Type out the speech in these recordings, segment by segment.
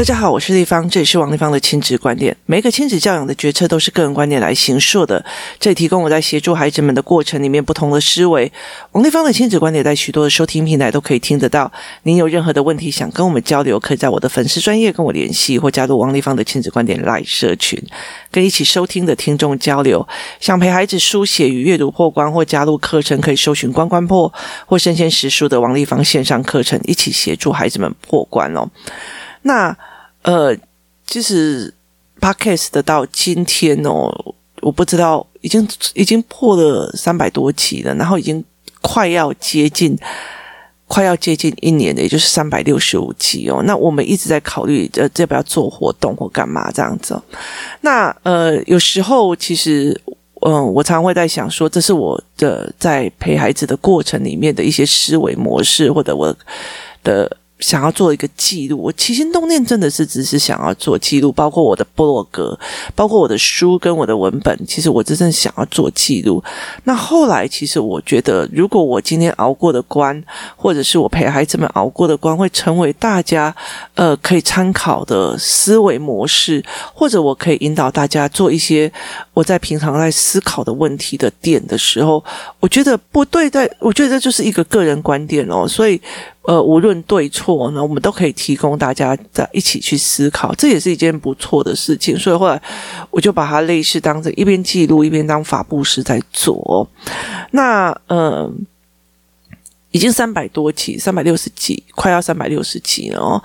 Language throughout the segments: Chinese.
大家好，我是丽芳，这里是王立芳的亲子观点。每一个亲子教养的决策都是个人观点来形塑的，这里提供我在协助孩子们的过程里面不同的思维。王立芳的亲子观点在许多的收听平台都可以听得到。您有任何的问题想跟我们交流，可以在我的粉丝专业跟我联系，或加入王立芳的亲子观点 Live 社群，跟一起收听的听众交流。想陪孩子书写与阅读破关，或加入课程，可以搜寻关关破或生鲜识书的王立芳线上课程，一起协助孩子们破关哦。那。呃，其实 Podcast 的到今天哦，我不知道已经已经破了三百多集了，然后已经快要接近快要接近一年的，也就是三百六十五期哦。那我们一直在考虑，呃，要不要做活动或干嘛这样子哦。那呃，有时候其实，嗯、我常常会在想说，这是我的在陪孩子的过程里面的一些思维模式，或者我的。想要做一个记录，我起心动念真的是只是想要做记录，包括我的博格，包括我的书跟我的文本，其实我真正想要做记录。那后来，其实我觉得，如果我今天熬过的关，或者是我陪孩子们熬过的关，会成为大家呃可以参考的思维模式，或者我可以引导大家做一些我在平常在思考的问题的点的时候，我觉得不对，在我觉得这就是一个个人观点哦，所以。呃，无论对错呢，我们都可以提供大家在一起去思考，这也是一件不错的事情。所以后来我就把它类似当成一边记录一边当法布施在做。那呃，已经三百多集，三百六十集，快要三百六十集了哦。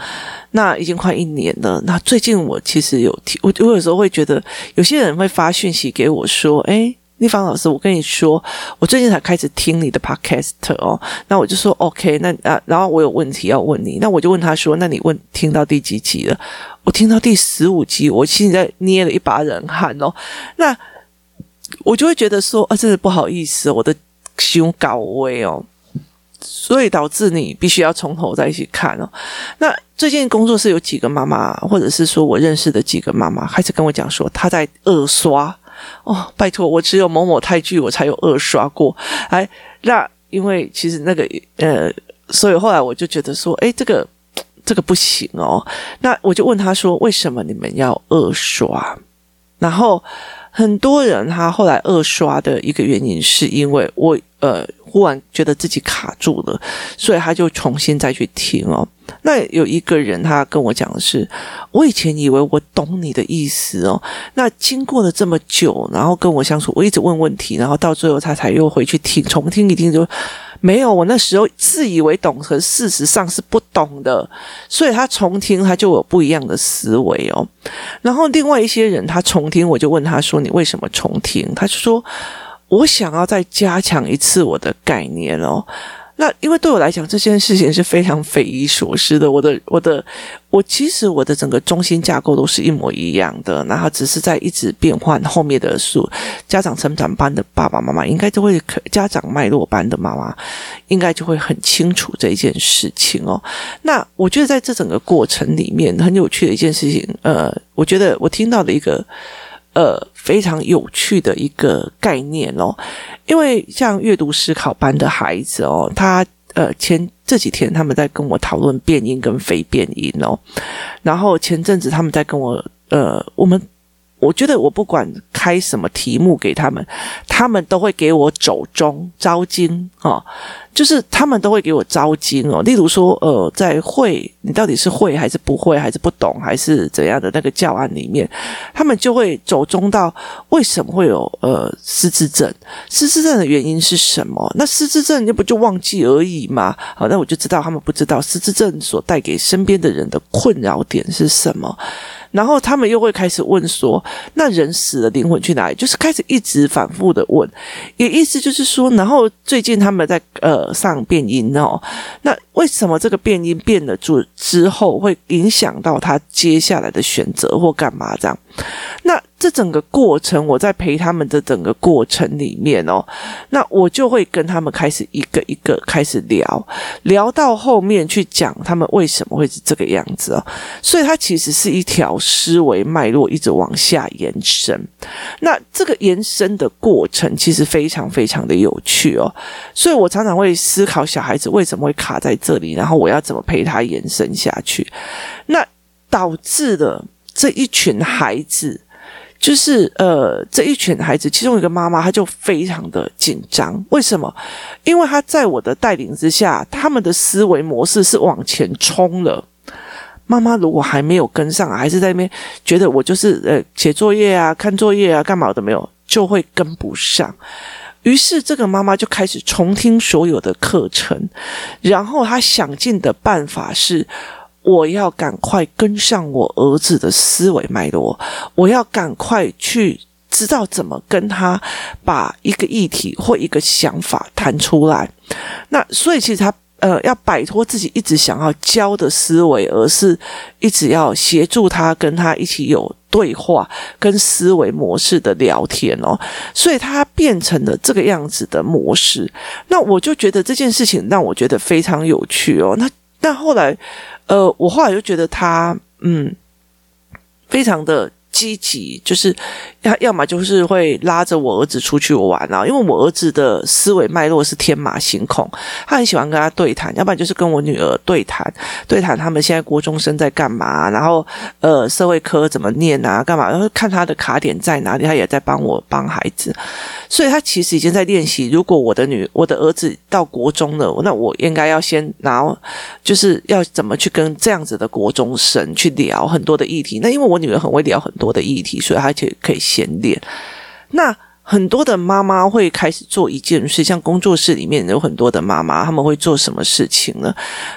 那已经快一年了。那最近我其实有提，我我有时候会觉得有些人会发讯息给我说，诶。丽芳老师，我跟你说，我最近才开始听你的 podcast 哦。那我就说 OK，那啊，然后我有问题要问你，那我就问他说，那你问听到第几集了？我听到第十五集，我现在捏了一把冷汗哦。那我就会觉得说，啊，真的不好意思，我的胸高危哦，所以导致你必须要从头再一起看哦。那最近工作室有几个妈妈，或者是说我认识的几个妈妈，开始跟我讲说，她在二刷。哦，拜托，我只有某某泰剧我才有二刷过，哎，那因为其实那个呃，所以后来我就觉得说，哎，这个这个不行哦。那我就问他说，为什么你们要二刷？然后很多人他后来二刷的一个原因是因为我呃。忽然觉得自己卡住了，所以他就重新再去听哦。那有一个人他跟我讲的是，我以前以为我懂你的意思哦。那经过了这么久，然后跟我相处，我一直问问题，然后到最后他才又回去听，重听一听就没有。我那时候自以为懂，可事实上是不懂的。所以他重听，他就有不一样的思维哦。然后另外一些人他重听，我就问他说：“你为什么重听？”他就说。我想要再加强一次我的概念哦，那因为对我来讲这件事情是非常匪夷所思的。我的我的我其实我的整个中心架构都是一模一样的，然后只是在一直变换。后面的数家长成长班的爸爸妈妈应该就会家长脉络班的妈妈应该就会很清楚这一件事情哦。那我觉得在这整个过程里面很有趣的一件事情，呃，我觉得我听到的一个。呃，非常有趣的一个概念哦，因为像阅读思考班的孩子哦，他呃前这几天他们在跟我讨论变音跟非变音哦，然后前阵子他们在跟我呃我们。我觉得我不管开什么题目给他们，他们都会给我走中招经哦，就是他们都会给我招经哦。例如说，呃，在会你到底是会还是不会，还是不懂，还是怎样的那个教案里面，他们就会走中到为什么会有呃失智症？失智症的原因是什么？那失智症那不就忘记而已吗？好，那我就知道他们不知道失智症所带给身边的人的困扰点是什么。然后他们又会开始问说：“那人死了，灵魂去哪里？”就是开始一直反复的问，也意思就是说，然后最近他们在呃上变音哦，那为什么这个变音变了之之后会影响到他接下来的选择或干嘛这样？那这整个过程，我在陪他们的整个过程里面哦，那我就会跟他们开始一个一个开始聊，聊到后面去讲他们为什么会是这个样子哦。所以它其实是一条思维脉络一直往下延伸。那这个延伸的过程其实非常非常的有趣哦。所以我常常会思考小孩子为什么会卡在这里，然后我要怎么陪他延伸下去。那导致了这一群孩子，就是呃，这一群孩子，其中一个妈妈，她就非常的紧张。为什么？因为她在我的带领之下，他们的思维模式是往前冲了。妈妈如果还没有跟上，还是在那边觉得我就是呃写作业啊、看作业啊、干嘛都没有，就会跟不上。于是这个妈妈就开始重听所有的课程，然后她想尽的办法是：我要赶快跟上我儿子的思维脉络，我要赶快去知道怎么跟他把一个议题或一个想法谈出来。那所以其实他。呃，要摆脱自己一直想要教的思维，而是一直要协助他，跟他一起有对话，跟思维模式的聊天哦。所以他变成了这个样子的模式。那我就觉得这件事情让我觉得非常有趣哦。那那后来，呃，我后来就觉得他，嗯，非常的。积极就是他，要么就是会拉着我儿子出去玩啊，因为我儿子的思维脉络是天马行空，他很喜欢跟他对谈，要不然就是跟我女儿对谈，对谈他们现在国中生在干嘛，然后呃社会科怎么念啊，干嘛，然后看他的卡点在哪里，他也在帮我帮孩子，所以他其实已经在练习，如果我的女我的儿子到国中了，那我应该要先拿，就是要怎么去跟这样子的国中生去聊很多的议题，那因为我女儿很会聊很多。的议题，所以他就可以先练。那很多的妈妈会开始做一件事，像工作室里面有很多的妈妈，他们会做什么事情呢？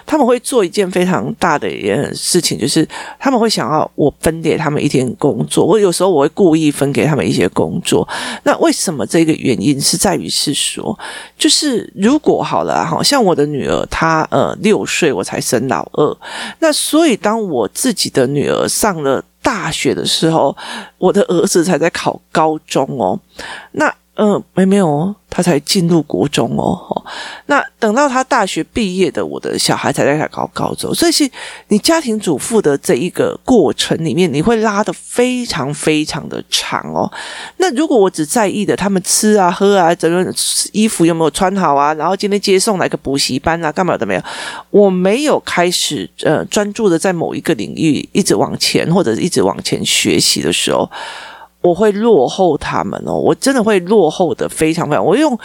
他们会做一件非常大的一件事情，就是他们会想要我分给他们一天工作。我有时候我会故意分给他们一些工作。那为什么这个原因是在于是说，就是如果好了，好像我的女儿她呃六岁我才生老二，那所以当我自己的女儿上了。大学的时候，我的儿子才在考高中哦。那。嗯，没没有，他才进入国中哦。那等到他大学毕业的，我的小孩才在考高中。所以是你家庭主妇的这一个过程里面，你会拉得非常非常的长哦。那如果我只在意的他们吃啊、喝啊、整个衣服有没有穿好啊，然后今天接送来个补习班啊，干嘛都没有，我没有开始呃专注的在某一个领域一直往前或者一直往前学习的时候。我会落后他们哦，我真的会落后的非常非常。我用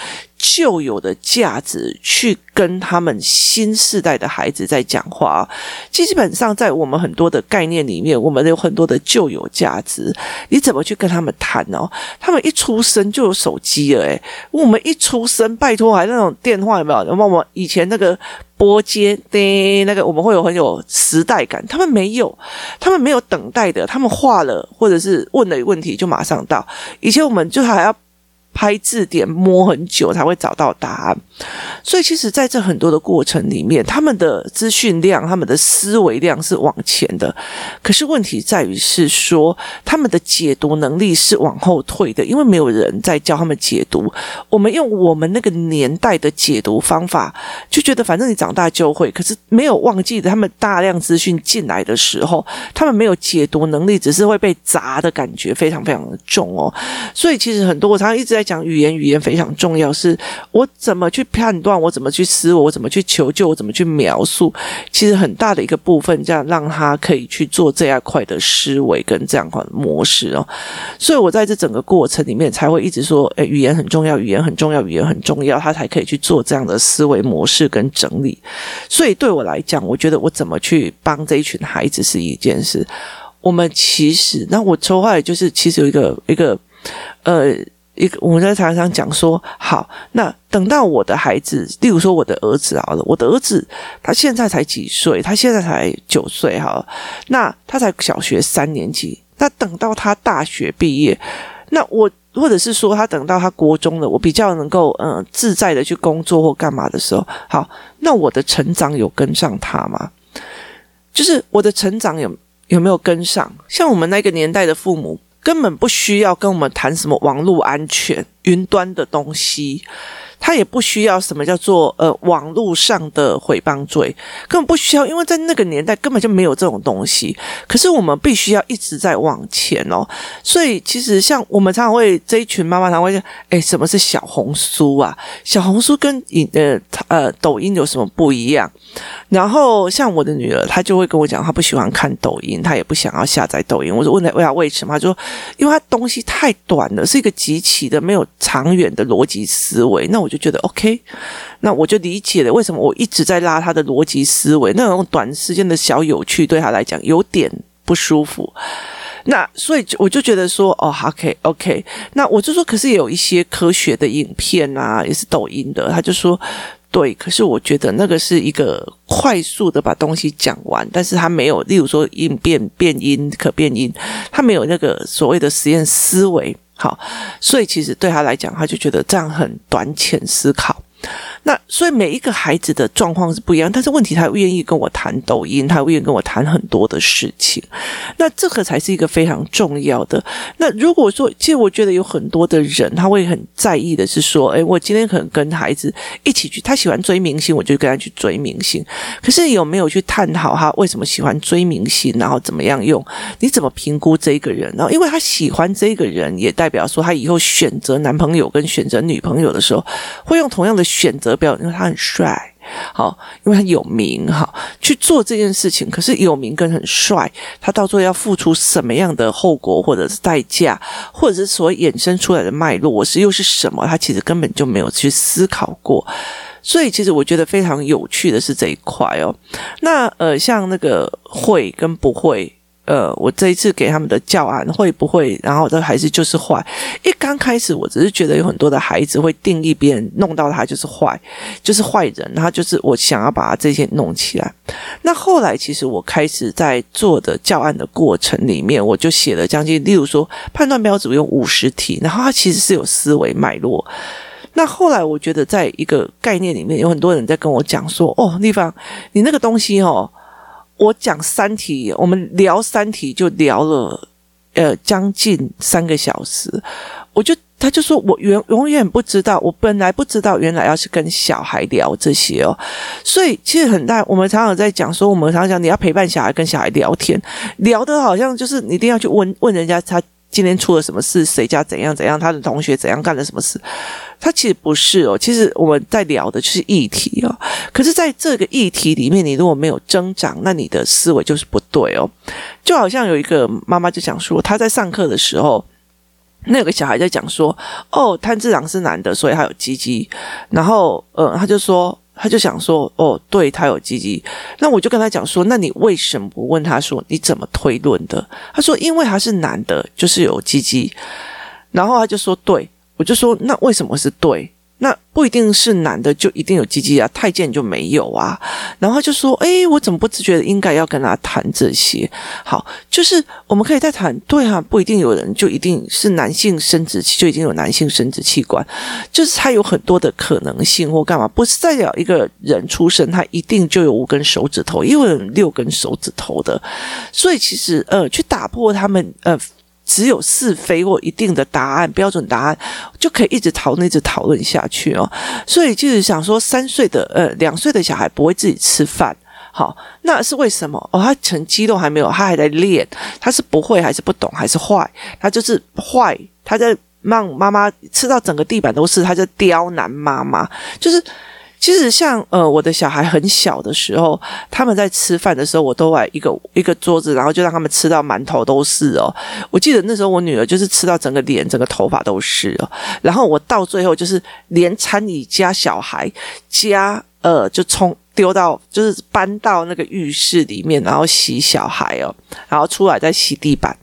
旧有的价值去跟他们新世代的孩子在讲话，基本上在我们很多的概念里面，我们有很多的旧有价值。你怎么去跟他们谈哦？他们一出生就有手机了，诶，我们一出生，拜托还那种电话有没有？我们以前那个拨接的，那个我们会有很有时代感。他们没有，他们没有等待的，他们画了或者是问了问题就马上到。以前我们就还要。拍字典摸很久才会找到答案，所以其实在这很多的过程里面，他们的资讯量、他们的思维量是往前的，可是问题在于是说，他们的解读能力是往后退的，因为没有人在教他们解读。我们用我们那个年代的解读方法，就觉得反正你长大就会，可是没有忘记他们大量资讯进来的时候，他们没有解读能力，只是会被砸的感觉非常非常的重哦。所以其实很多我常常一直在。讲语言，语言非常重要。是我怎么去判断，我怎么去思维，我怎么去求救，我怎么去描述。其实很大的一个部分，这样让他可以去做这样块的思维跟这样块的模式哦。所以我在这整个过程里面，才会一直说，诶，语言很重要，语言很重要，语言很重要，他才可以去做这样的思维模式跟整理。所以对我来讲，我觉得我怎么去帮这一群孩子是一件事。我们其实，那我说话就是，其实有一个一个呃。一个，我们在常常讲说，好，那等到我的孩子，例如说我的儿子好了，我的儿子他现在才几岁？他现在才九岁哈，那他才小学三年级。那等到他大学毕业，那我或者是说他等到他国中了，我比较能够嗯、自在的去工作或干嘛的时候，好，那我的成长有跟上他吗？就是我的成长有有没有跟上？像我们那个年代的父母。根本不需要跟我们谈什么网络安全、云端的东西，他也不需要什么叫做呃网络上的诽谤罪，根本不需要，因为在那个年代根本就没有这种东西。可是我们必须要一直在往前哦。所以其实像我们常常会这一群妈妈常常会说：“哎，什么是小红书啊？小红书跟影呃呃抖音有什么不一样？”然后像我的女儿，她就会跟我讲，她不喜欢看抖音，她也不想要下载抖音。我就问她，问她为什么？她说，因为她东西太短了，是一个极其的没有长远的逻辑思维。那我就觉得 OK，那我就理解了为什么我一直在拉他的逻辑思维，那种短时间的小有趣对他来讲有点不舒服。那所以我就觉得说，哦好，OK OK，那我就说，可是也有一些科学的影片啊，也是抖音的，他就说。对，可是我觉得那个是一个快速的把东西讲完，但是他没有，例如说应变变音可变音，他没有那个所谓的实验思维，好，所以其实对他来讲，他就觉得这样很短浅思考。那所以每一个孩子的状况是不一样，但是问题他愿意跟我谈抖音，他愿意跟我谈很多的事情，那这个才是一个非常重要的。那如果说，其实我觉得有很多的人他会很在意的是说，诶，我今天可能跟孩子一起去，他喜欢追明星，我就跟他去追明星。可是有没有去探讨他为什么喜欢追明星，然后怎么样用？你怎么评估这个人？然后因为他喜欢这个人，也代表说他以后选择男朋友跟选择女朋友的时候，会用同样的选择。表，因为他很帅，好，因为他有名，哈，去做这件事情。可是有名跟很帅，他到最后要付出什么样的后果，或者是代价，或者是所衍生出来的脉络，我是又是什么？他其实根本就没有去思考过。所以，其实我觉得非常有趣的是这一块哦。那呃，像那个会跟不会。呃，我这一次给他们的教案会不会，然后这孩子就是坏。一刚开始，我只是觉得有很多的孩子会定义别人弄到他就是坏，就是坏人，他就是我想要把他这些弄起来。那后来，其实我开始在做的教案的过程里面，我就写了将近，例如说判断标准有五十题，然后它其实是有思维脉络。那后来，我觉得在一个概念里面，有很多人在跟我讲说：“哦，丽芳，你那个东西哦。”我讲三题，我们聊三题就聊了，呃，将近三个小时。我就他就说我永永远不知道，我本来不知道，原来要是跟小孩聊这些哦。所以其实很大，我们常常在讲说，我们常常讲你要陪伴小孩，跟小孩聊天，聊的好像就是你一定要去问问人家他。今天出了什么事？谁家怎样怎样？他的同学怎样干了什么事？他其实不是哦，其实我们在聊的就是议题哦。可是在这个议题里面，你如果没有增长，那你的思维就是不对哦。就好像有一个妈妈就讲说，她在上课的时候，那有个小孩在讲说：“哦，炭治郎是男的，所以他有鸡鸡。”然后，呃，他就说。他就想说，哦，对，他有鸡鸡。那我就跟他讲说，那你为什么不问他说你怎么推论的？他说，因为他是男的，就是有鸡鸡。然后他就说，对，我就说，那为什么是对？那不一定是男的就一定有鸡鸡啊，太监就没有啊。然后就说，诶，我怎么不自觉的应该要跟他谈这些？好，就是我们可以再谈，对啊，不一定有人就一定是男性生殖器就已经有男性生殖器官，就是他有很多的可能性或干嘛，不是代表一个人出生他一定就有五根手指头，因为有六根手指头的，所以其实呃，去打破他们呃。只有是非或一定的答案、标准答案，就可以一直讨论、一直讨论下去哦。所以就是想说，三岁的呃两岁的小孩不会自己吃饭，好，那是为什么？哦，他成肌肉还没有，他还在练，他是不会还是不懂还是坏？他就是坏，他在让妈妈吃到整个地板都是，他在刁难妈妈，就是。其实像呃我的小孩很小的时候，他们在吃饭的时候，我都来一个一个桌子，然后就让他们吃到满头都是哦。我记得那时候我女儿就是吃到整个脸、整个头发都是哦。然后我到最后就是连餐椅加小孩加呃就冲丢到就是搬到那个浴室里面，然后洗小孩哦，然后出来再洗地板，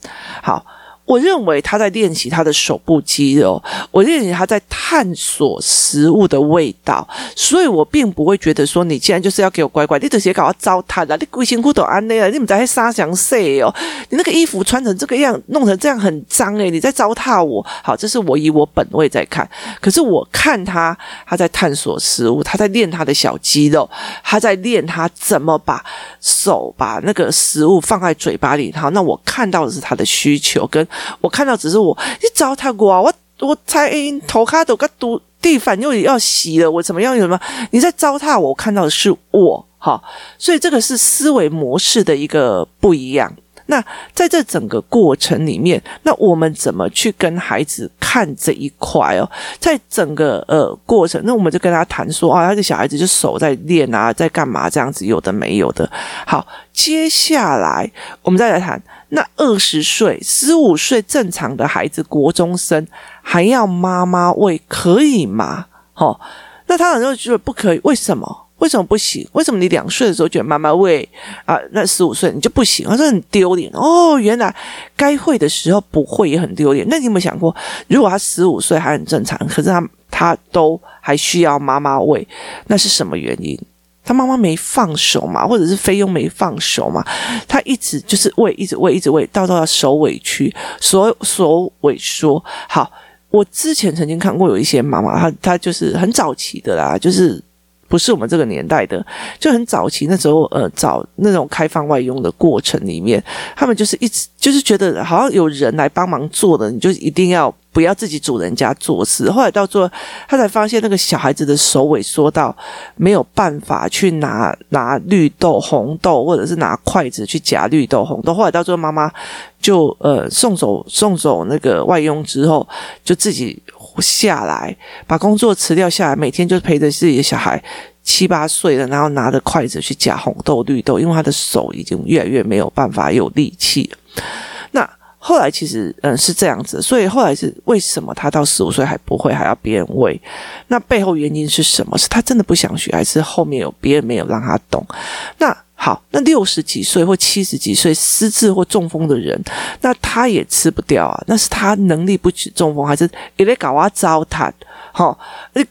好。我认为他在练习他的手部肌肉，我认为他在探索食物的味道，所以我并不会觉得说你既然就是要给我乖乖，你这些搞要糟蹋了，你鬼辛苦都安内了，你们在沙翔睡哦，你那个衣服穿成这个样，弄成这样很脏诶，你在糟蹋我。好，这是我以我本位在看，可是我看他，他在探索食物，他在练他的小肌肉，他在练他怎么把手把那个食物放在嘴巴里。好，那我看到的是他的需求跟。我看到只是我，你糟蹋我，我我才头卡都个都地板又要洗了，我怎么样？有什么？你在糟蹋我？看到的是我，哈，所以这个是思维模式的一个不一样。那在这整个过程里面，那我们怎么去跟孩子看这一块哦？在整个呃过程，那我们就跟他谈说啊，他的小孩子就手在练啊，在干嘛这样子，有的没有的。好，接下来我们再来谈，那二十岁、十五岁正常的孩子，国中生还要妈妈喂，可以吗？哦，那他很多就觉得不可以，为什么？为什么不行？为什么你两岁的时候觉得妈妈喂啊？那十五岁你就不行？他说很丢脸哦。原来该会的时候不会也很丢脸。那你有没有想过，如果他十五岁还很正常，可是他他都还需要妈妈喂，那是什么原因？他妈妈没放手嘛，或者是菲佣没放手嘛？他一直就是喂，一直喂，一直喂，到到他手委屈，所手萎缩。好，我之前曾经看过有一些妈妈，她她就是很早期的啦，就是。不是我们这个年代的，就很早期那时候，呃，找那种开放外佣的过程里面，他们就是一直就是觉得好像有人来帮忙做的，你就一定要不要自己主人家做事。后来到最后，他才发现那个小孩子的手萎缩到没有办法去拿拿绿豆、红豆，或者是拿筷子去夹绿豆、红豆。后来到最后，妈妈就呃送走送走那个外佣之后，就自己。下来，把工作辞掉下来，每天就陪着自己的小孩七八岁了，然后拿着筷子去夹红豆、绿豆，因为他的手已经越来越没有办法有力气。那后来其实嗯是这样子，所以后来是为什么他到十五岁还不会，还要别人喂？那背后原因是什么？是他真的不想学，还是后面有别人没有让他懂？那。好，那六十几岁或七十几岁失智或中风的人，那他也吃不掉啊。那是他能力不举中风，还是也得搞啊糟蹋？好，你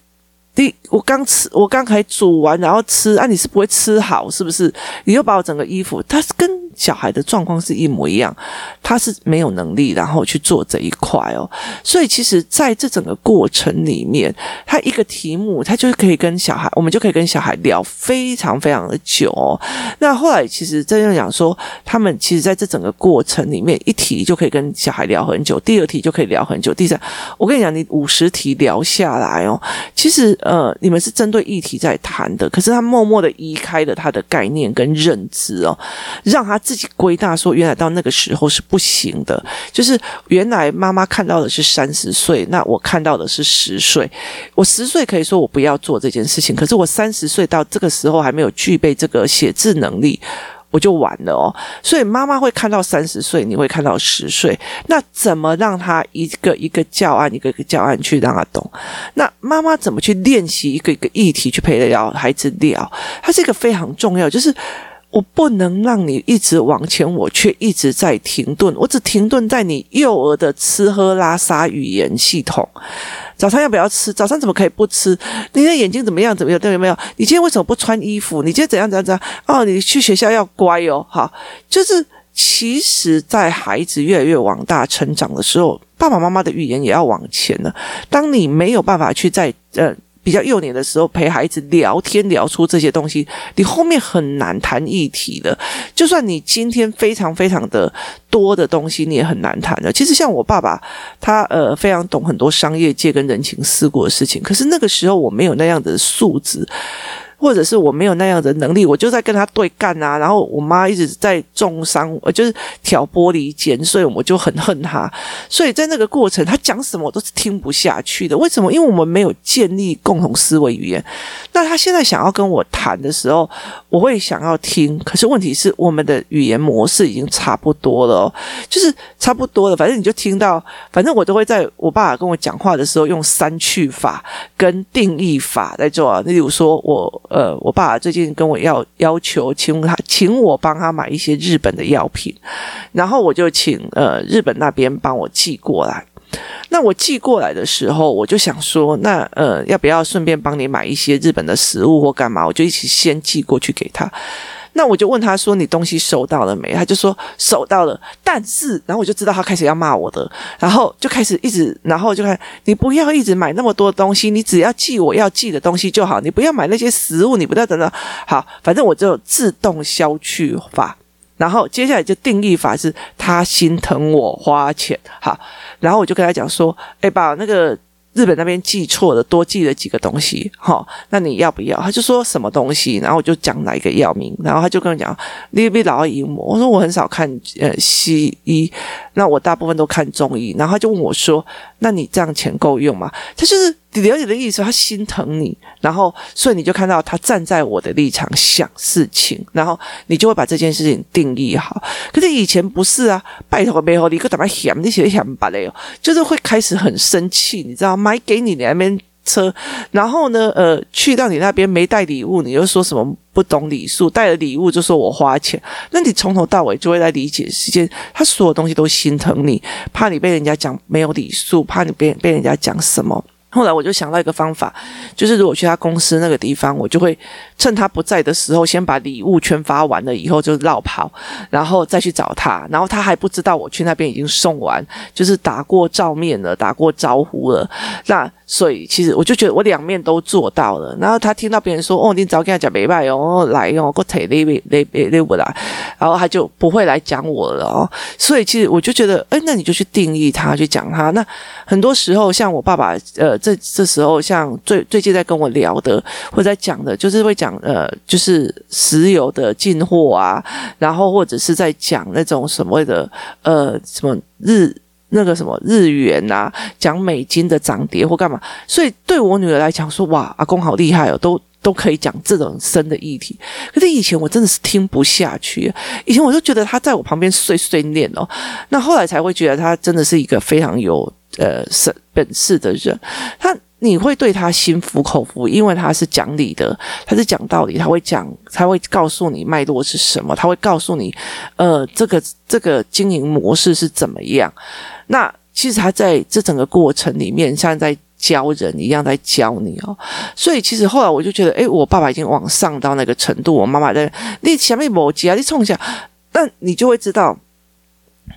你我刚吃，我刚才煮完然后吃啊，你是不会吃好是不是？你又把我整个衣服，他是跟。小孩的状况是一模一样，他是没有能力，然后去做这一块哦。所以其实在这整个过程里面，他一个题目，他就是可以跟小孩，我们就可以跟小孩聊非常非常的久哦。那后来其实真正讲说，他们其实在这整个过程里面，一题就可以跟小孩聊很久，第二题就可以聊很久，第三，我跟你讲，你五十题聊下来哦，其实呃，你们是针对议题在谈的，可是他默默的移开了他的概念跟认知哦，让他。自己归纳说，原来到那个时候是不行的。就是原来妈妈看到的是三十岁，那我看到的是十岁。我十岁可以说我不要做这件事情，可是我三十岁到这个时候还没有具备这个写字能力，我就完了哦。所以妈妈会看到三十岁，你会看到十岁。那怎么让他一个一个教案，一个一个教案去让他懂？那妈妈怎么去练习一个一个议题去陪聊孩子聊？它是一个非常重要，就是。我不能让你一直往前，我却一直在停顿。我只停顿在你幼儿的吃喝拉撒语言系统。早餐要不要吃？早餐怎么可以不吃？你的眼睛怎么样？怎么样？对，有没有？你今天为什么不穿衣服？你今天怎样？怎样？怎样？哦，你去学校要乖哦。好，就是其实，在孩子越来越往大成长的时候，爸爸妈妈的语言也要往前了。当你没有办法去在呃。比较幼年的时候陪孩子聊天聊出这些东西，你后面很难谈议题的。就算你今天非常非常的多的东西，你也很难谈的。其实像我爸爸，他呃非常懂很多商业界跟人情世故的事情，可是那个时候我没有那样的素质。或者是我没有那样的能力，我就在跟他对干啊。然后我妈一直在重伤，就是挑拨离间，所以我就很恨他。所以在那个过程，他讲什么我都是听不下去的。为什么？因为我们没有建立共同思维语言。那他现在想要跟我谈的时候，我会想要听。可是问题是，我们的语言模式已经差不多了，就是差不多了。反正你就听到，反正我都会在我爸爸跟我讲话的时候用删去法跟定义法来做啊。例如说我。呃，我爸最近跟我要要求，请他请我帮他买一些日本的药品，然后我就请呃日本那边帮我寄过来。那我寄过来的时候，我就想说，那呃要不要顺便帮你买一些日本的食物或干嘛？我就一起先寄过去给他。那我就问他说：“你东西收到了没？”他就说：“收到了。”但是，然后我就知道他开始要骂我的，然后就开始一直，然后就看你不要一直买那么多东西，你只要寄我要寄的东西就好，你不要买那些食物，你不要等等。好，反正我就自动消去法。然后接下来就定义法是他心疼我花钱，好，然后我就跟他讲说，哎，把那个。日本那边寄错了，多寄了几个东西，哈，那你要不要？他就说什么东西，然后我就讲哪一个药名，然后他就跟我讲，你别老姨母，我说我很少看呃西医，那我大部分都看中医，然后他就问我说，那你这样钱够用吗？他就是。你了解的意思，他心疼你，然后所以你就看到他站在我的立场想事情，然后你就会把这件事情定义好。可是以前不是啊，拜托背后你个怎么想？你写想把嘞哦，就是会开始很生气，你知道买给你那边车，然后呢，呃，去到你那边没带礼物，你又说什么不懂礼数，带了礼物就说我花钱，那你从头到尾就会来理解时间，他所有东西都心疼你，怕你被人家讲没有礼数，怕你被被人家讲什么。后来我就想到一个方法，就是如果去他公司那个地方，我就会趁他不在的时候，先把礼物全发完了以后就绕跑，然后再去找他。然后他还不知道我去那边已经送完，就是打过照面了，打过招呼了。那所以其实我就觉得我两面都做到了。然后他听到别人说：“哦，你早跟他讲没拜哦，来哦，我腿那边那边那不来。”然后他就不会来讲我了哦。所以其实我就觉得，哎，那你就去定义他，去讲他。那很多时候，像我爸爸，呃。这这时候，像最最近在跟我聊的，或者在讲的，就是会讲呃，就是石油的进货啊，然后或者是在讲那种什么的呃，什么日那个什么日元呐，讲美金的涨跌或干嘛。所以对我女儿来讲，说哇，阿公好厉害哦，都都可以讲这种深的议题。可是以前我真的是听不下去，以前我就觉得他在我旁边碎碎念哦，那后来才会觉得他真的是一个非常有。呃，是本事的人，他你会对他心服口服，因为他是讲理的，他是讲道理，他会讲，他会告诉你脉络是什么，他会告诉你，呃，这个这个经营模式是怎么样。那其实他在这整个过程里面，像在教人一样在教你哦。所以其实后来我就觉得，诶，我爸爸已经往上到那个程度，我妈妈在你前面磨叽啊，你冲一下，那你就会知道。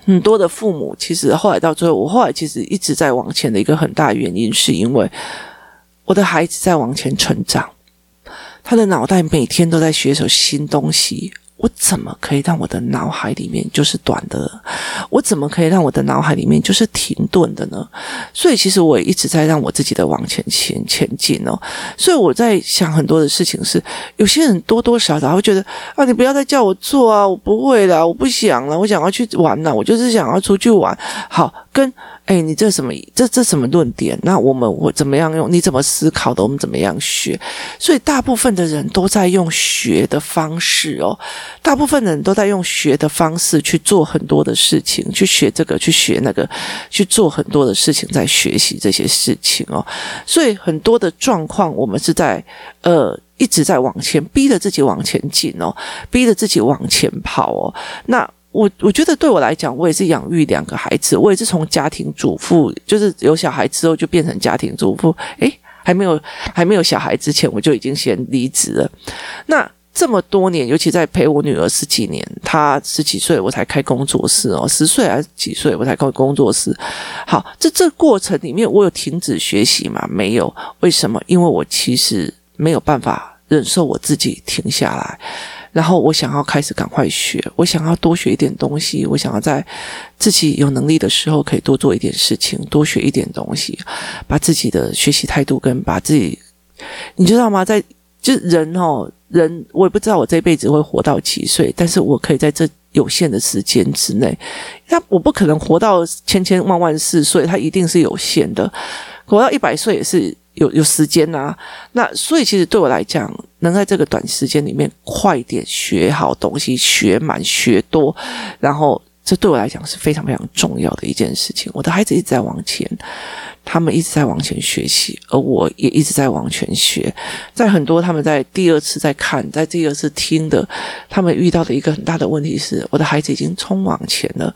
很多的父母其实后来到最后，我后来其实一直在往前的一个很大原因，是因为我的孩子在往前成长，他的脑袋每天都在学习新东西。我怎么可以让我的脑海里面就是短的？我怎么可以让我的脑海里面就是停顿的呢？所以其实我也一直在让我自己的往前前前进哦。所以我在想很多的事情是，有些人多多少少会觉得啊，你不要再叫我做啊，我不会了，我不想了，我想要去玩了，我就是想要出去玩。好，跟。哎，你这什么？这这什么论点？那我们我怎么样用？你怎么思考的？我们怎么样学？所以大部分的人都在用学的方式哦，大部分人都在用学的方式去做很多的事情，去学这个，去学那个，去做很多的事情，在学习这些事情哦。所以很多的状况，我们是在呃一直在往前逼着自己往前进哦，逼着自己往前跑哦。那。我我觉得对我来讲，我也是养育两个孩子，我也是从家庭主妇，就是有小孩之后就变成家庭主妇。诶，还没有还没有小孩之前，我就已经先离职了。那这么多年，尤其在陪我女儿十几年，她十几岁我才开工作室哦，十岁还是几岁我才开工作室。好，这这过程里面，我有停止学习吗？没有。为什么？因为我其实没有办法忍受我自己停下来。然后我想要开始赶快学，我想要多学一点东西，我想要在自己有能力的时候可以多做一点事情，多学一点东西，把自己的学习态度跟把自己，你知道吗？在就人哦，人我也不知道我这辈子会活到几岁，但是我可以在这有限的时间之内，他我不可能活到千千万万岁，所以他一定是有限的，活到一百岁也是。有有时间呐、啊，那所以其实对我来讲，能在这个短时间里面快点学好东西，学满学多，然后这对我来讲是非常非常重要的一件事情。我的孩子一直在往前，他们一直在往前学习，而我也一直在往前学。在很多他们在第二次在看，在第二次听的，他们遇到的一个很大的问题是，我的孩子已经冲往前了。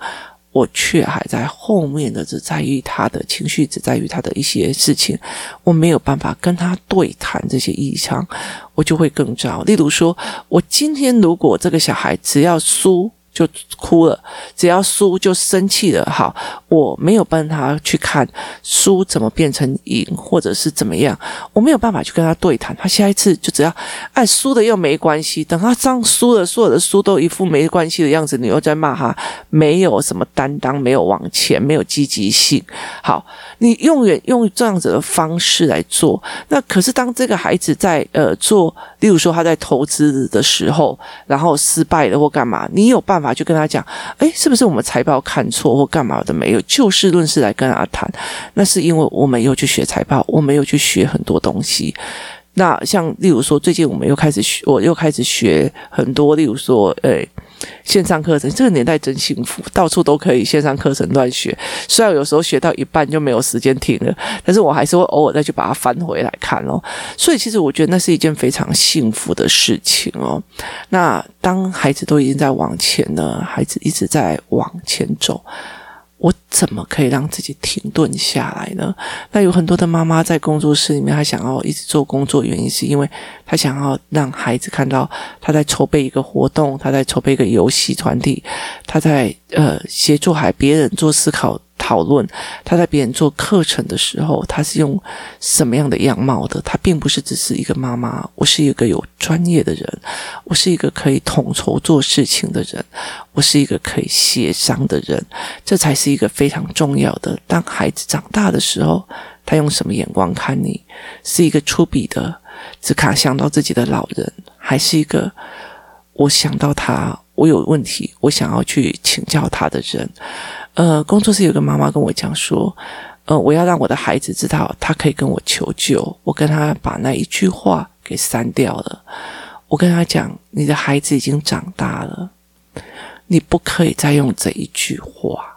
我却还在后面的，只在于他的情绪，只在于他的一些事情，我没有办法跟他对谈这些异常，我就会更糟。例如说，我今天如果这个小孩只要输就哭了，只要输就生气了。好，我没有帮他去看输怎么变成赢，或者是怎么样，我没有办法去跟他对谈。他下一次就只要哎输的又没关系，等他这样输了，所有的输都一副没关系的样子，你又在骂他没有什么担当，没有往前，没有积极性。好，你永远用这样子的方式来做，那可是当这个孩子在呃做，例如说他在投资的时候，然后失败了或干嘛，你有办法？就跟他讲，哎，是不是我们财报看错或干嘛的没有？就事论事来跟他谈，那是因为我没有去学财报，我没有去学很多东西。那像例如说，最近我们又开始学，我又开始学很多，例如说，诶，线上课程。这个年代真幸福，到处都可以线上课程乱学。虽然有时候学到一半就没有时间听了，但是我还是会偶尔再去把它翻回来看哦。所以其实我觉得那是一件非常幸福的事情哦。那当孩子都已经在往前了，孩子一直在往前走。我怎么可以让自己停顿下来呢？那有很多的妈妈在工作室里面，她想要一直做工作，原因是因为她想要让孩子看到她在筹备一个活动，她在筹备一个游戏团体，她在呃协助还别人做思考。讨论他在别人做课程的时候，他是用什么样的样貌的？他并不是只是一个妈妈，我是一个有专业的人，我是一个可以统筹做事情的人，我是一个可以协商的人，这才是一个非常重要的。当孩子长大的时候，他用什么眼光看你？是一个粗鄙的，只卡想到自己的老人，还是一个我想到他，我有问题，我想要去请教他的人？呃，工作室有个妈妈跟我讲说，呃，我要让我的孩子知道他可以跟我求救。我跟他把那一句话给删掉了。我跟他讲，你的孩子已经长大了，你不可以再用这一句话。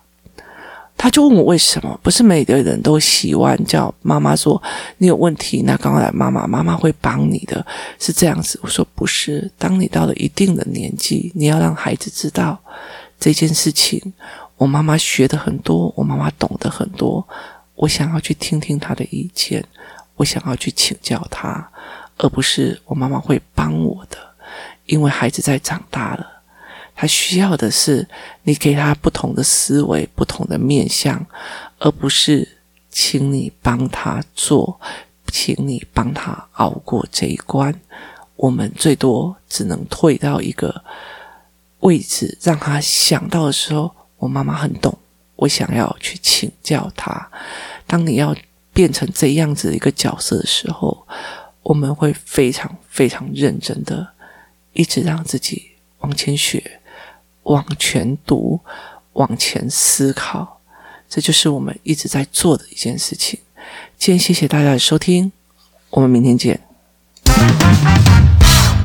他就问我为什么？不是每个人都喜欢叫妈妈说你有问题，那赶快来妈妈，妈妈会帮你的，是这样子。我说不是，当你到了一定的年纪，你要让孩子知道这件事情。我妈妈学的很多，我妈妈懂得很多，我想要去听听她的意见，我想要去请教她，而不是我妈妈会帮我的。因为孩子在长大了，他需要的是你给他不同的思维、不同的面向，而不是请你帮他做，请你帮他熬过这一关。我们最多只能退到一个位置，让他想到的时候。我妈妈很懂，我想要去请教他。当你要变成这样子一个角色的时候，我们会非常非常认真的，一直让自己往前学、往前读、往前思考。这就是我们一直在做的一件事情。今天谢谢大家的收听，我们明天见。